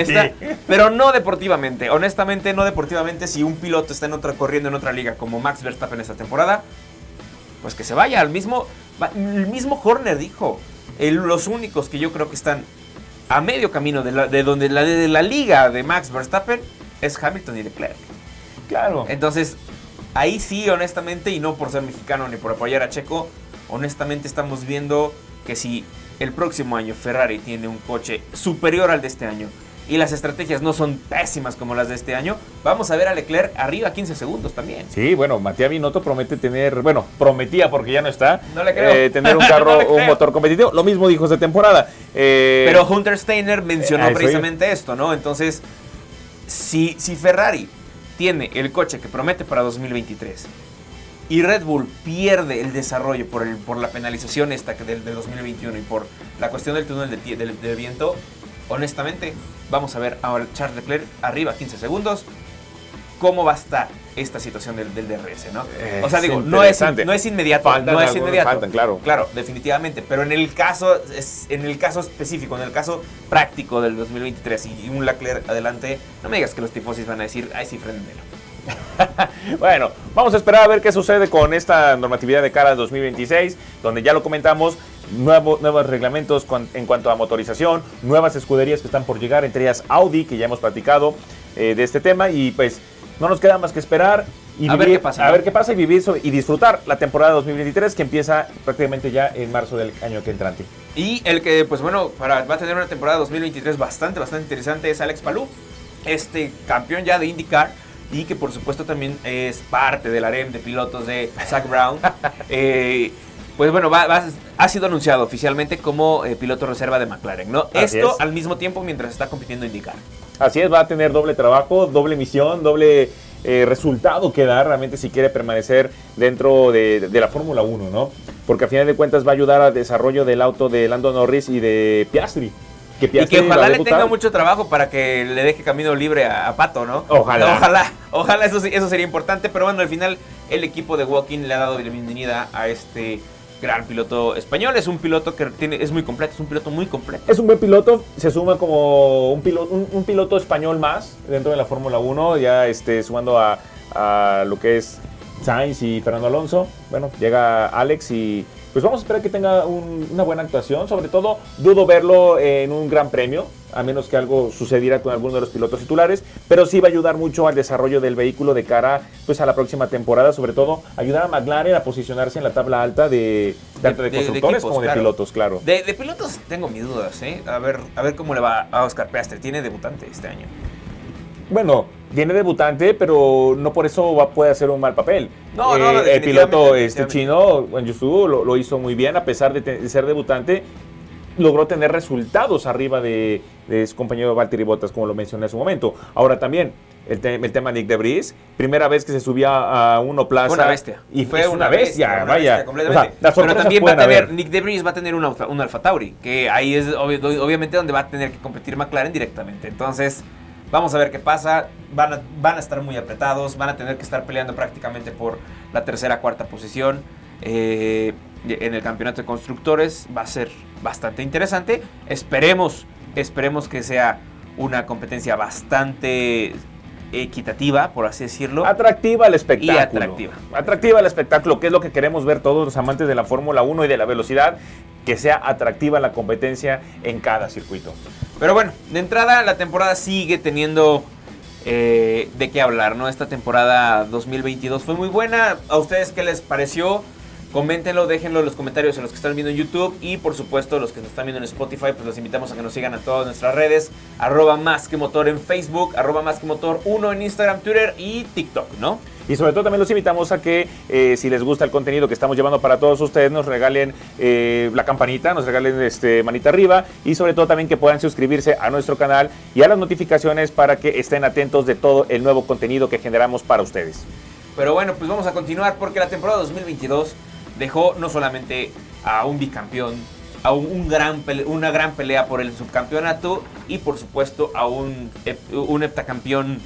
Pero deportivamente. Honestamente, no deportivamente. Si un piloto está en otra corriendo en otra liga como Max Verstappen esta temporada, pues que se vaya al mismo. El mismo Horner dijo. el- los únicos que yo creo que están a medio camino de, la, de donde la, de la liga de Max Verstappen es Hamilton y Leclerc. claro. Entonces, ahí sí, honestamente, y no por ser mexicano ni por apoyar a Checo, honestamente estamos viendo que si el próximo año Ferrari tiene un coche superior al de este año y las estrategias no son pésimas como las de este año, vamos a ver a Leclerc arriba 15 segundos también. Sí, bueno, Matías Binotto promete tener, bueno, prometía porque ya no está, No le creo. eh, tener un *laughs* carro, un motor competitivo. Lo mismo dijo esta temporada. Eh, Pero Hunter Steiner mencionó eso precisamente esto, ¿no? Entonces, si, si Ferrari tiene el coche que promete para 2023 y Red Bull pierde el desarrollo por, el, por la penalización esta del, del 2021 y por la cuestión del túnel de, viento, honestamente, vamos a ver a Charles Leclerc arriba 15 segundos. ¿Cómo va a estar esta situación del, del DRS, no? Eh, o sea, digo, no es, no es inmediato, Faltan no es inmediato. faltan, claro. Claro, definitivamente. Pero en el caso, es- en el caso específico, en el caso práctico del 2023 y un Leclerc adelante, no me digas que los tifosis van a decir, ay, sí, frénenmelo. *laughs* bueno, vamos a esperar a ver qué sucede con esta normatividad de cara 2026, donde ya lo comentamos, nuevos reglamentos en cuanto a motorización, nuevas escuderías que están por llegar, entre ellas Audi, que ya hemos platicado eh, de este tema, y pues no nos queda más que esperar y a ver qué pasa. A ver qué pasa y vivir y disfrutar la temporada 2023 que empieza prácticamente ya en marzo del año que entrante. Y el que, pues bueno, para, va a tener una temporada 2023 bastante, bastante interesante es Alex Palou, este campeón ya de IndyCar y que por supuesto también es parte del harem de pilotos de Zach Brown. *laughs* Eh, pues bueno, va, ha sido anunciado oficialmente como eh, piloto reserva de McLaren, ¿no? Esto al mismo tiempo mientras está compitiendo IndyCar. Así es, va a tener doble trabajo, doble misión, doble eh, resultado que dar realmente si quiere permanecer dentro de, la Fórmula 1, ¿no? Porque a final de cuentas va a ayudar al desarrollo del auto de Lando Norris y de Piastri. Que y que ojalá le tenga mucho trabajo para que le deje camino libre a, Pato, ¿no? Ojalá. Ojalá, ojalá eso, eso sería importante, pero bueno, al final el equipo de Walking le ha dado la bienvenida a este gran piloto español. Es un piloto que tiene, es muy completo, es un piloto muy completo. Es un buen piloto, se suma como un piloto, un, piloto español más dentro de la Fórmula 1, ya este, sumando a, a lo que es Sainz y Fernando Alonso. Bueno, llega Alex y pues vamos a esperar que tenga una buena actuación. Sobre todo, dudo verlo en un gran premio, a menos que algo sucediera con alguno de los pilotos titulares, pero sí va a ayudar mucho al desarrollo del vehículo de cara pues, a la próxima temporada. Sobre todo, ayudar a McLaren a posicionarse en la tabla alta de tanto de, constructores como de pilotos, claro. De, pilotos tengo mis dudas, ¿eh? A ver, a ver cómo le va a Oscar Piastri. Tiene debutante este año. Bueno, viene debutante, pero no por eso va, puede hacer un mal papel. No, no, no eh, El piloto este chino, Yusu, lo, lo, hizo muy bien, a pesar de, ser debutante, logró tener resultados arriba de, su compañero Valtteri Bottas, como lo mencioné en su momento. Ahora también, el, tema Nick Debris, primera vez que se subía a uno plaza. Una bestia. Y fue una, bestia, vaya. Pero también va a tener, Nick Debris va a tener un, un Alfa Tauri, que ahí es obviamente donde va a tener que competir McLaren directamente. Entonces, Vamos a ver qué pasa. Van a, van a estar muy apretados. Van a tener que estar peleando prácticamente por la tercera, cuarta posición. Eh, en el campeonato de constructores va a ser bastante interesante. Esperemos, esperemos que sea una competencia bastante equitativa, por así decirlo. Atractiva al espectáculo. Y atractiva. Atractiva al espectáculo, que es lo que queremos ver todos los amantes de la Fórmula 1 y de la velocidad, que sea atractiva la competencia en cada circuito. Pero bueno, de entrada la temporada sigue teniendo eh, de qué hablar, ¿no? Esta temporada 2022 fue muy buena. ¿A ustedes qué les pareció? Coméntenlo, déjenlo en los comentarios a los que están viendo en YouTube y por supuesto los que nos están viendo en Spotify, pues los invitamos a que nos sigan a todas nuestras redes, arroba más que motor en Facebook, arroba más que motor 1 en Instagram, Twitter y TikTok, ¿no? Y sobre todo también los invitamos a que eh, si les gusta el contenido que estamos llevando para todos ustedes, nos regalen eh, la campanita, nos regalen este, manita arriba y sobre todo también que puedan suscribirse a nuestro canal y a las notificaciones para que estén atentos de todo el nuevo contenido que generamos para ustedes. Pero bueno, pues vamos a continuar porque la temporada 2022 dejó no solamente a un bicampeón, a un, gran una gran pelea por el subcampeonato y por supuesto a un, un heptacampeón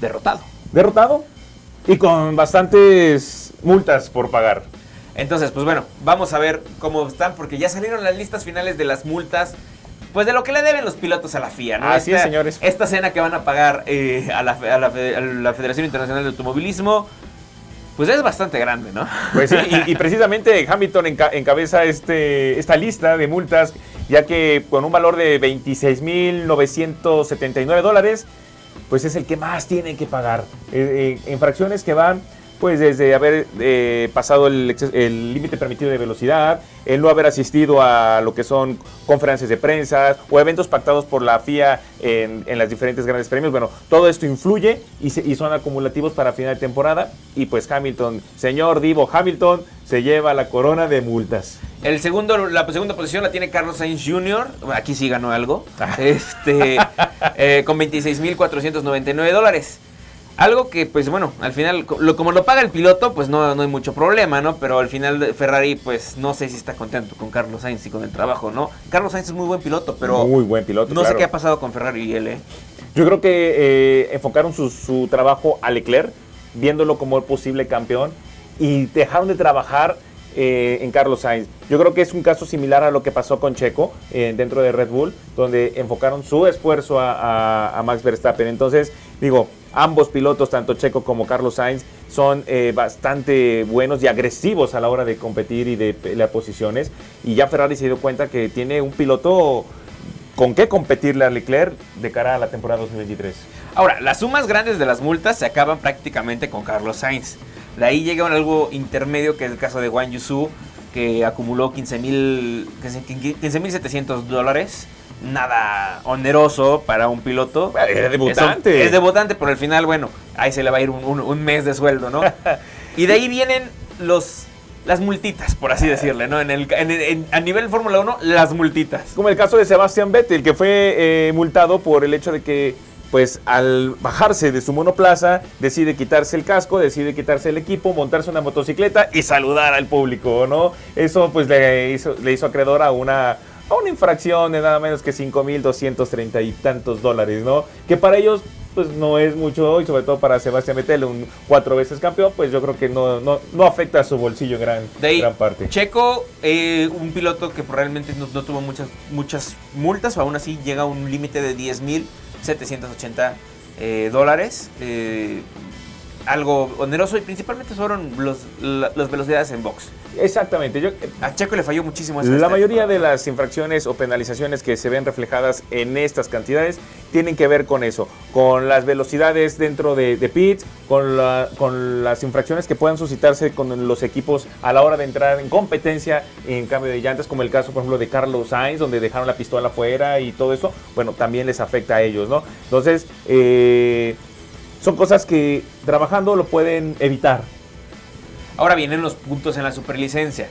derrotado. ¿Derrotado? Y con bastantes multas por pagar. Entonces, pues bueno, vamos a ver cómo están, porque ya salieron las listas finales de las multas. Pues de lo que le deben los pilotos a la FIA, ¿no? Así es, señores. Esta cena que van a pagar eh, a, la, Federación Internacional de Automovilismo, pues es bastante grande, ¿no? Pues sí, y, *laughs* precisamente Hamilton encabeza este, esta lista de multas, ya que con un valor de 26.979 dólares, pues es el que más tienen que pagar. Eh, eh, en fracciones que van pues desde haber eh, pasado el límite permitido de velocidad, el no haber asistido a lo que son conferencias de prensa o eventos pactados por la FIA en, las diferentes grandes premios. Bueno, todo esto influye y, son acumulativos para final de temporada. Y pues Hamilton, señor Divo Hamilton, se lleva la corona de multas. El segundo, la segunda posición la tiene Carlos Sainz Jr. Aquí sí ganó algo. Ah. Este, *laughs* eh, con 26.499 dólares. Algo que, pues bueno, al final, como lo paga el piloto, pues no, no hay mucho problema, ¿no? Pero al final Ferrari, pues no sé si está contento con Carlos Sainz y con el trabajo, ¿no? Carlos Sainz es muy buen piloto, pero... Muy buen piloto. No sé qué ha pasado con Ferrari y él, ¿eh? Yo creo que eh, enfocaron su, su trabajo a Leclerc, viéndolo como el posible campeón, y dejaron de trabajar eh, en Carlos Sainz. Yo creo que es un caso similar a lo que pasó con Checo eh, dentro de Red Bull, donde enfocaron su esfuerzo a, Max Verstappen. Entonces, Digo, ambos pilotos, tanto Checo como Carlos Sainz, son eh, bastante buenos y agresivos a la hora de competir y de pelear posiciones. Y ya Ferrari se dio cuenta que tiene un piloto con qué competirle a Leclerc de cara a la temporada 2023. Ahora, las sumas grandes de las multas se acaban prácticamente con Carlos Sainz. De ahí llega algo intermedio, que es el caso de Wang Yusu, que acumuló 15.700 15, dólares. Nada oneroso para un piloto. Es debutante. Es, es, debutante, pero al final, bueno, ahí se le va a ir un, un, un mes de sueldo, ¿no? *laughs* y de ahí vienen los las multitas, por así decirle, ¿no? En el, en, en, a nivel Fórmula 1, las multitas. Como el caso de Sebastián Vettel, que fue eh, multado por el hecho de que, pues, al bajarse de su monoplaza, decide quitarse el casco, decide quitarse el equipo, montarse una motocicleta y saludar al público, ¿no? Eso, pues, le hizo, le hizo acreedor a una, a una infracción de nada menos que 5.230 y tantos dólares, ¿no? Que para ellos pues no es mucho y sobre todo para Sebastián Vettel, un cuatro veces campeón, pues yo creo que no, no, no afecta a su bolsillo gran, de ahí, gran parte. Checo, eh, un piloto que realmente no, no, tuvo muchas, muchas multas, o aún así llega a un límite de 10.780 eh, dólares. Eh, algo oneroso y principalmente fueron los, la, las velocidades en box. Exactamente. Yo, a Checo le falló muchísimo. La mayoría de las infracciones o penalizaciones que se ven reflejadas en estas cantidades tienen que ver con eso, con las velocidades dentro de, de pits, con, la, con las infracciones que puedan suscitarse con los equipos a la hora de entrar en competencia en cambio de llantas, como el caso, por ejemplo, de Carlos Sainz, donde dejaron la pistola afuera y todo eso, bueno, también les afecta a ellos, ¿no? Entonces, eh, son cosas que trabajando lo pueden evitar. Ahora vienen los puntos en la superlicencia.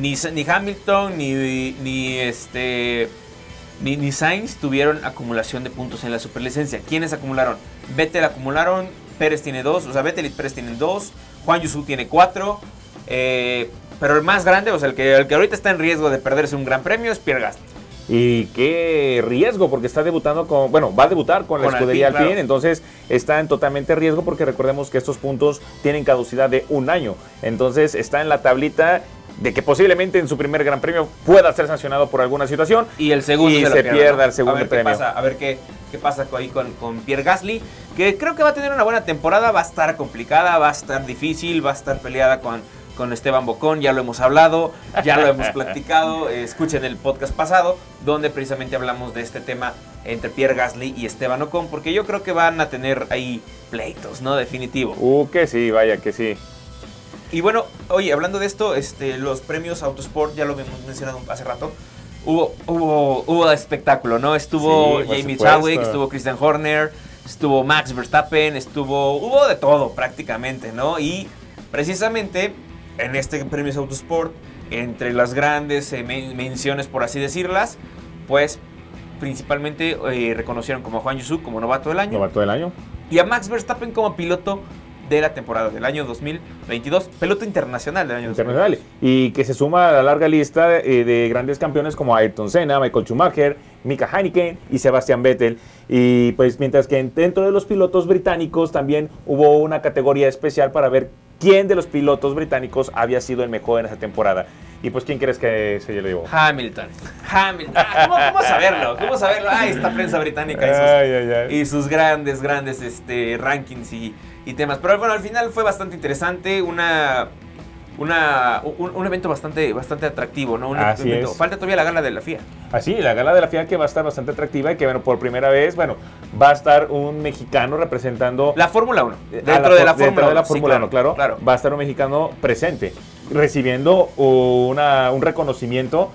Ni, ni Hamilton ni, ni este ni, ni, Sainz tuvieron acumulación de puntos en la superlicencia. ¿Quiénes acumularon? Vettel acumularon, Pérez tiene dos, o sea, Vettel y Pérez tienen dos, Juan Yusu tiene cuatro, eh, pero el más grande, o sea, el que, el que ahorita está en riesgo de perderse un gran premio es Pierre. Y qué riesgo, porque está debutando con, bueno, va a debutar con, con la escudería Alpine, claro. entonces está en totalmente riesgo porque recordemos que estos puntos tienen caducidad de un año. Entonces está en la tablita de que posiblemente en su primer gran premio pueda ser sancionado por alguna situación y el segundo y se, se pierda, el segundo a ver premio. Qué pasa, a ver qué, qué pasa ahí con, con, Pierre Gasly, que creo que va a tener una buena temporada, va a estar complicada, va a estar difícil, va a estar peleada con, con Esteban Bocón, ya lo hemos hablado, ya lo hemos *laughs* platicado, eh, escuchen el podcast pasado, donde precisamente hablamos de este tema entre Pierre Gasly y Esteban Ocon, porque yo creo que van a tener ahí pleitos, ¿no? Definitivo. Uh, que sí, vaya que sí. Y bueno, oye, hablando de esto, este, los premios Autosport, ya lo hemos mencionado hace rato, hubo, hubo, hubo espectáculo, ¿no? Estuvo Sí, Jamie. Chadwick, estuvo Christian Horner, estuvo Max Verstappen, estuvo, hubo de todo prácticamente, ¿no? Y precisamente en este premios Autosport, entre las grandes eh, men- menciones, por así decirlas, pues principalmente eh, reconocieron como a Juan Yusu como novato del año Novato del año. y a Max Verstappen como piloto de la temporada del año 2022, piloto internacional del año 2022. internacional y que se suma a la larga lista eh, de grandes campeones como Ayrton Senna, Michael Schumacher, Mika Heineken y Sebastian Vettel. Y pues mientras que dentro de los pilotos británicos también hubo una categoría especial para ver quién de los pilotos británicos había sido el mejor en esa temporada. Y pues quién crees que se lo llevó. Hamilton. Hamilton. Ah, ¿cómo, cómo saberlo? ¿Cómo saberlo? Ah, esta prensa británica y sus, Ay, ay, ay. y sus grandes, grandes este, rankings y, y temas. Pero bueno, al final fue bastante interesante. Una. Una, un, un evento bastante, bastante atractivo, ¿no? Un Así evento- es. Falta todavía la gala de la FIA. Así, la gala de la FIA que va a estar bastante atractiva y que bueno, por primera vez, bueno, va a estar un mexicano representando La Fórmula 1. a Dentro de la dentro Fórmula de la 1. sí, Fórmula 1, claro, claro. va a estar un mexicano presente, recibiendo una- un reconocimiento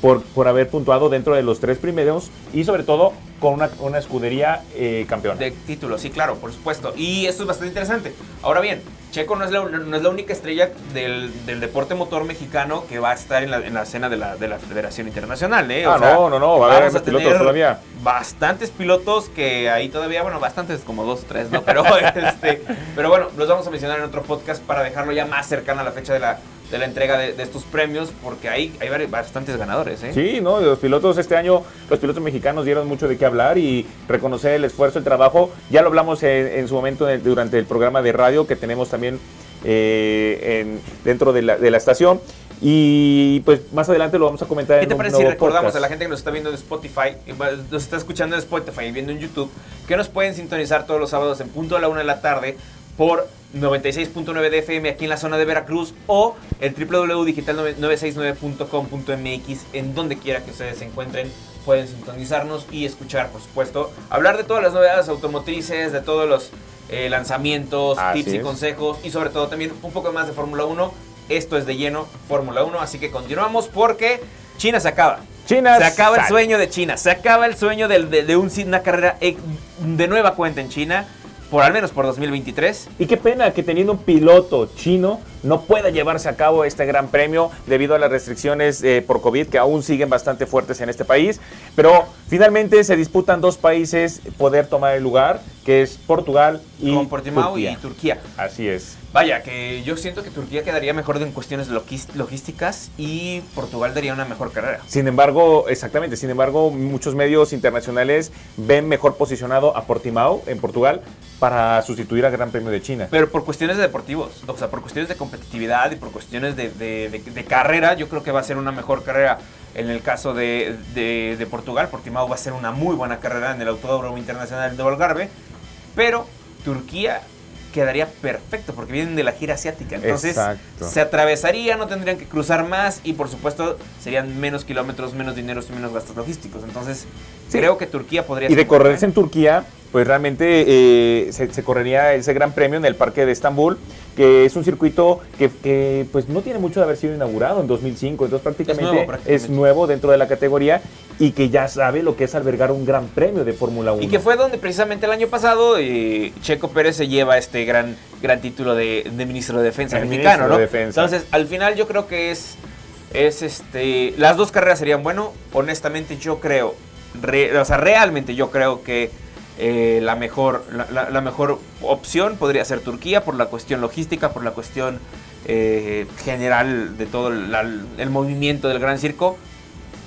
por, por haber puntuado dentro de los tres primeros y sobre todo con una, una escudería eh, campeona. De título, sí, claro, por supuesto. Y esto es bastante interesante. Ahora bien, Checo no es la, no es la única estrella del, del deporte motor mexicano que va a estar en la, en la escena de la, de la Federación Internacional. ¿eh? Ah, no, no, no, va a haber pilotos todavía. Bastantes pilotos que ahí todavía, bueno, bastantes, como dos o tres, ¿no? Pero, *laughs* este, pero bueno, los vamos a mencionar en otro podcast para dejarlo ya más cercano a la fecha de la, de la entrega de, de estos premios, porque hay, hay bastantes ganadores, ¿eh? Sí, no, los pilotos este año, los pilotos mexicanos dieron mucho de qué hablar y reconocer el esfuerzo, el trabajo. Ya lo hablamos en, en su momento en el- durante el programa de radio que tenemos también eh, en- dentro de la, de la estación. Y pues más adelante lo vamos a comentar ¿Qué en te un parece si recordamos podcast. a la gente que nos está viendo en Spotify, nos está escuchando en Spotify y viendo en YouTube, que nos pueden sintonizar todos los sábados en punto a la una de la tarde por 96.9 de FM aquí en la zona de Veracruz o el www.digital969.com.mx en donde quiera que ustedes se encuentren pueden sintonizarnos y escuchar, por supuesto, hablar de todas las novedades automotrices, de todos los eh, lanzamientos, Así tips y es. consejos y sobre todo también un poco más de Fórmula 1. Esto es de lleno Fórmula 1, así que continuamos porque China se acaba. China Se acaba el sueño de China, se acaba el sueño de, de un, una carrera eh, de nueva cuenta en China, por al menos por 2023. Y qué pena que teniendo un piloto chino no pueda llevarse a cabo este gran premio debido a las restricciones eh, por COVID que aún siguen bastante fuertes en este país. Pero finalmente se disputan dos países poder tomar el lugar, que es Portugal y Con Portimao Turquía. y Turquía. Así es. Vaya, que yo siento que Turquía quedaría mejor en cuestiones logísticas y Portugal daría una mejor carrera. Sin embargo, exactamente, sin embargo, muchos medios internacionales ven mejor posicionado a Portimao en Portugal para sustituir al Gran Premio de China. Pero por cuestiones de deportivos, o sea, por cuestiones de competitividad y por cuestiones de, de- de- de carrera, yo creo que va a ser una mejor carrera en el caso de, de- de Portugal. Portimao va a ser una muy buena carrera en el Autódromo Internacional de Algarve, pero Turquía quedaría perfecto porque vienen de la gira asiática. Entonces Exacto. se atravesaría, no tendrían que cruzar más y por supuesto serían menos kilómetros, menos dinero y menos gastos logísticos. Entonces Sí. creo que Turquía podría Y de correrse en Turquía, pues realmente eh, se, se correría ese gran premio en el Parque de Estambul, que es un circuito que, que, pues no tiene mucho de haber sido inaugurado en 2005, entonces prácticamente nuevo, es nuevo dentro de la categoría y que ya sabe lo que es albergar un gran premio de Fórmula 1. Y que fue donde precisamente el año pasado eh, Checo Pérez se lleva este gran, gran título de, de ministro de Defensa El mexicano, ministro ¿no? de Defensa. Entonces, al final yo creo que es, es este, las dos carreras serían bueno. Honestamente yo creo, re- o sea, realmente yo creo que eh, la, mejor, la, la- la mejor opción podría ser Turquía por la cuestión logística, por la cuestión eh, general de todo la- el movimiento del Gran Circo.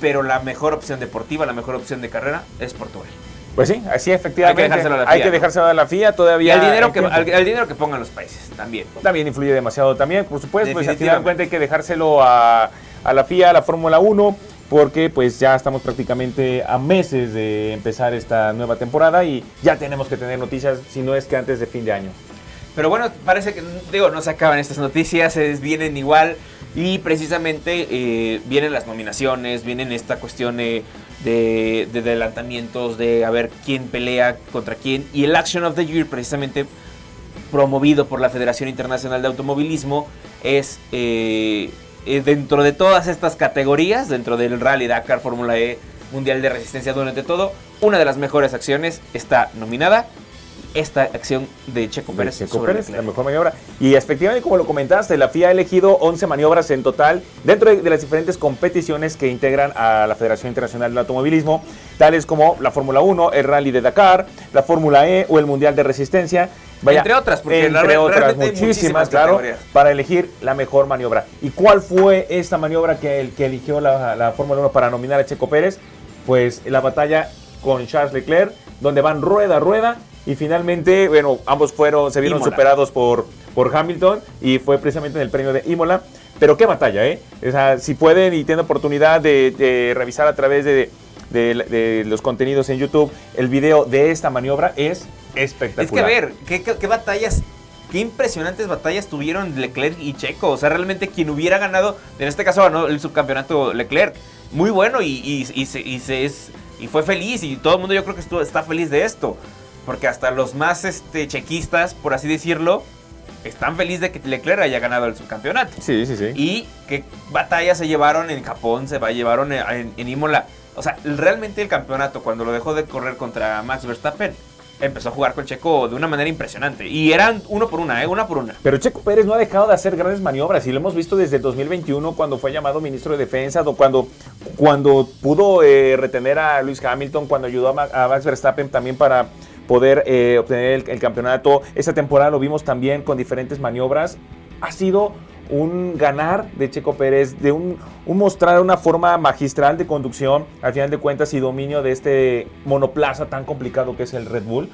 Pero la mejor opción deportiva, la mejor opción de carrera es Portugal. Pues sí, así efectivamente. Hay que dejárselo a la Hay FIA, que ¿no? dejárselo a la FIA Y todavía. al dinero, hay que, al, al dinero que pongan los países también. también influye demasiado también, por supuesto, pues al final de cuentas hay que dejárselo a, a la FIA, a la Fórmula 1, porque pues ya estamos prácticamente a meses de empezar esta nueva temporada y ya tenemos que tener noticias, si no es que antes de fin de año. Pero bueno, parece que, digo, no se acaban estas noticias, vienen igual. Y precisamente eh, vienen las nominaciones, vienen esta cuestión de, de adelantamientos, de a ver quién pelea contra quién. Y el Action of the Year, precisamente promovido por la Federación Internacional de Automovilismo, es eh, eh, dentro de todas estas categorías, dentro del Rally Dakar, Fórmula E, Mundial de Resistencia, durante todo, una de las mejores acciones está nominada. Esta acción de Checo de Pérez. Checo sobre Pérez, la mejor maniobra. Y efectivamente, como lo comentaste, la FIA ha elegido 11 maniobras en total dentro de, de las diferentes competiciones que integran a la Federación Internacional del Automovilismo, tales como la Fórmula 1, el Rally de Dakar, la Fórmula E o el Mundial de Resistencia. Entre otras, porque la- entre otras muchísimas, muchísimas claro, para elegir la mejor maniobra. ¿Y cuál fue esta maniobra que, el, que eligió la, la Fórmula 1 para nominar a Checo Pérez? Pues la batalla con Charles Leclerc, donde van rueda a rueda y finalmente, bueno, ambos fueron, se vieron Imola. superados por, por Hamilton y fue precisamente en el premio de Imola. Pero qué batalla, ¿eh? O sea, si pueden y tienen oportunidad de, de revisar a través de, de- de los contenidos en YouTube el video de esta maniobra, es espectacular. Es que a ver, ¿qué, qué, qué batallas, qué impresionantes batallas tuvieron Leclerc y Checo. O sea, realmente quien hubiera ganado, en este caso ganó el subcampeonato Leclerc. Muy bueno y, y, y se, y se es, y fue feliz y todo el mundo yo creo que estuvo, está feliz de esto. Porque hasta los más este, chequistas, por así decirlo, están felices de que Leclerc haya ganado el subcampeonato. Sí, sí, sí. Y qué batallas se llevaron en Japón, se va- llevaron en, en- en Imola. O sea, realmente el campeonato, cuando lo dejó de correr contra Max Verstappen, empezó a jugar con Checo de una manera impresionante. Y eran uno por una, ¿eh? Una por una. Pero Checo Pérez no ha dejado de hacer grandes maniobras y lo hemos visto desde el 2021 cuando fue llamado ministro de Defensa, cuando, cuando pudo eh, retener a Luis Hamilton, cuando ayudó a Max Verstappen también para poder eh, obtener el, el campeonato. Esta temporada lo vimos también con diferentes maniobras. Ha sido un ganar de Checo Pérez, de un, un mostrar una forma magistral de conducción, al final de cuentas, y dominio de este monoplaza tan complicado que es el Red Bull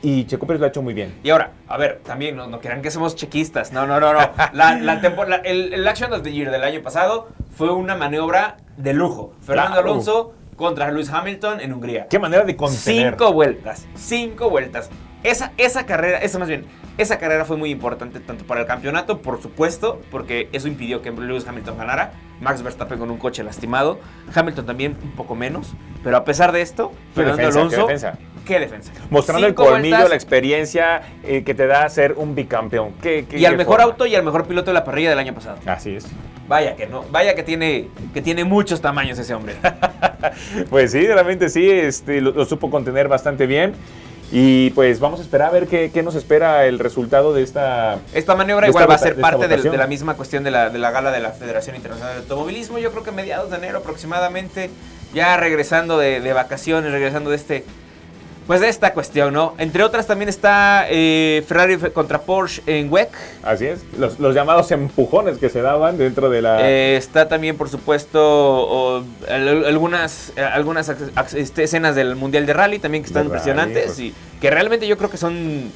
y Checo Pérez lo ha hecho muy bien. Y ahora, a ver, también no, no crean que somos chequistas. No, no, no, no. La, la tempo- la- el, el Action of the Year del año pasado fue una maniobra de lujo. Fernando Claro. Alonso contra Lewis Hamilton en Hungría. Qué manera de contener. Cinco vueltas. Cinco vueltas. Esa, esa carrera, esa más bien, esa carrera fue muy importante tanto para el campeonato, por supuesto, porque eso impidió que Lewis Hamilton ganara. Max Verstappen con un coche lastimado. Hamilton también un poco menos. Pero a pesar de esto, Qué Fernando defensa, qué Alonso. defensa. Qué defensa. Mostrando Cinco el colmillo, vueltas la experiencia eh, que te da ser un bicampeón. Qué- qué- Y al qué mejor forma. auto y al mejor piloto de la parrilla del año pasado. Así es. Vaya que no, vaya que tiene, que tiene muchos tamaños ese hombre. *laughs* Pues sí, realmente sí, este, lo, lo supo contener bastante bien. Y pues vamos a esperar a ver qué, qué nos espera el resultado de esta... Esta maniobra De igual esta va a ser de parte de, votación. la misma cuestión de la, de la gala de la Federación Internacional de Automovilismo. Yo creo que mediados de enero aproximadamente, ya regresando de, de vacaciones, regresando de este... Pues de esta cuestión, ¿no? Entre otras también está eh, Ferrari contra Porsche en WEC. Así es, los, los llamados empujones que se daban dentro de la... Eh, está también, por supuesto, o, al- algunas, eh, algunas este, escenas del Mundial de Rally también que están De rally, impresionantes pues. y que realmente yo creo que son...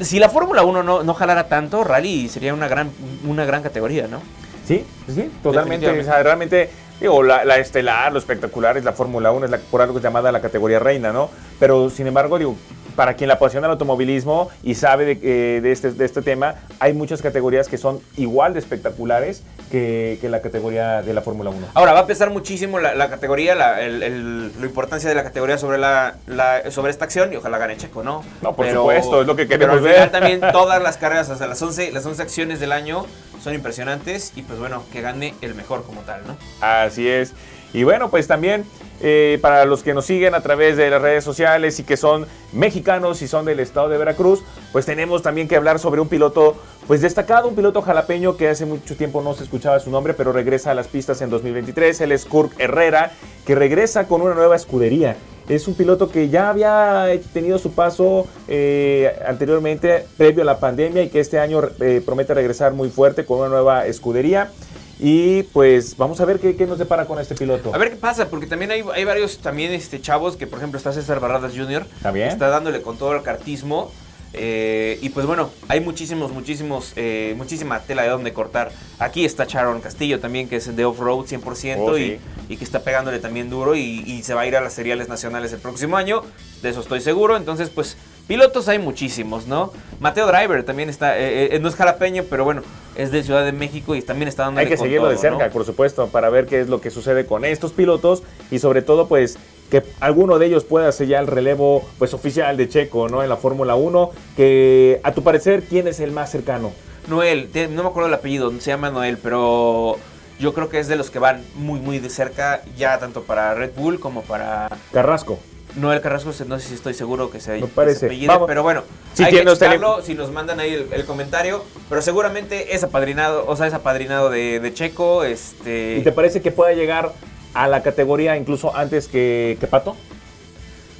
Si la Fórmula 1 no, no jalara tanto, Rally sería una gran, una gran categoría, ¿no? Sí, sí, totalmente. O sea, realmente, digo, la, la estelar, lo espectacular es la Fórmula 1, es la, por algo llamada la categoría reina, ¿no? Pero sin embargo, digo, para quien le apasiona el automovilismo y sabe de, eh, de este, de este tema, hay muchas categorías que son igual de espectaculares que, que la categoría de la Fórmula 1. Ahora, va a pesar muchísimo la, la categoría, la, el- el- la importancia de la categoría sobre, la, la- sobre esta acción y ojalá gane Checo, ¿no? No, por supuesto, es lo que queremos pero al final ver. también *laughs* todas las carreras, hasta las 11, las 11 acciones del año son impresionantes y pues bueno, que gane el mejor como tal, ¿no? Así es. Y bueno, pues también eh, para los que nos siguen a través de las redes sociales y que son mexicanos y son del estado de Veracruz, pues tenemos también que hablar sobre un piloto pues destacado, un piloto jalapeño que hace mucho tiempo no se escuchaba su nombre, pero regresa a las pistas en 2023. Él es Kurt Herrera, que regresa con una nueva escudería. Es un piloto que ya había tenido su paso eh, anteriormente, previo a la pandemia, y que este año eh, promete regresar muy fuerte con una nueva escudería. Y pues vamos a ver qué, qué nos depara con este piloto. A ver qué pasa, porque también hay, hay varios también este, chavos que, por ejemplo, está César Barradas Jr. También. Está dándole con todo el cartismo. eh, y pues bueno, hay muchísimos, muchísimos, eh, muchísima tela de donde cortar. Aquí está Sharon Castillo también, que es de off-road 100% Oh, y, sí. y que está pegándole también duro y, y se va a ir a las seriales nacionales el próximo año. De eso estoy seguro. Entonces, pues, pilotos hay muchísimos, ¿no? Mateo Driver también está, eh, eh, no es jalapeño, pero bueno, es de Ciudad de México y también está dando Hay que seguirlo de cerca, por supuesto, para ver qué es lo que sucede con estos pilotos y sobre todo, pues, que alguno de ellos pueda sellar el relevo, pues, oficial de Checo, ¿no? En la Fórmula 1, que a tu parecer, ¿quién es el más cercano? Noel, no me acuerdo el apellido, se llama Noel, pero yo creo que es de los que van muy, muy de cerca, ya tanto para Red Bull como para Carrasco. Noel Carrasco. No sé si estoy seguro que se, que parece. se apellide, Vamos. pero bueno, Si hay que checarlo, si nos mandan ahí el, el comentario, pero seguramente es apadrinado, o sea, es apadrinado de, de Checo, este... ¿Y te parece que pueda llegar a la categoría incluso antes que, que Pato?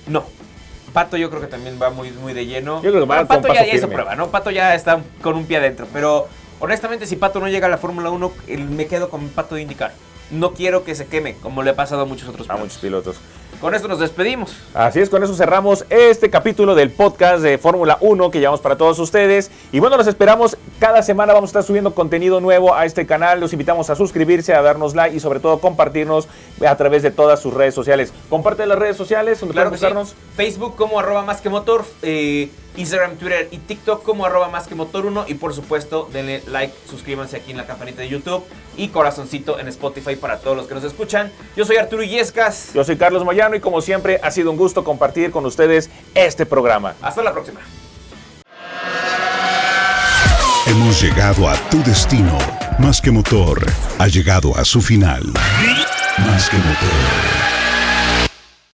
No. Pato yo creo que también va muy, muy de lleno. Yo creo que va Bueno, Pato ya, ya hizo prueba, ¿no? Pato ya está con un pie adentro. Pero honestamente, si Pato no llega a la Fórmula 1, el- me quedo con Pato de indicar. No quiero que se queme, como le ha pasado a muchos otros A pilotos. muchos pilotos. Con esto nos despedimos. Así es, con eso cerramos este capítulo del podcast de Fórmula 1 que llevamos para todos ustedes. Y bueno, los esperamos. Cada semana vamos a estar subiendo contenido nuevo a este canal. Los invitamos a suscribirse, a darnos like y sobre todo compartirnos a través de todas sus redes sociales. Comparte las redes sociales donde Claro pueden sí. Facebook como arroba más que motor, eh, Instagram, Twitter y TikTok como arroba más que motor 1 y por supuesto denle like, suscríbanse aquí en la campanita de YouTube y corazoncito en Spotify para todos los que nos escuchan. Yo soy Arturo Illescas. Yo soy Carlos Moyano y como siempre ha sido un gusto compartir con ustedes este programa. Hasta la próxima. Hemos llegado a tu destino. Más que motor ha llegado a su final. Más que motor.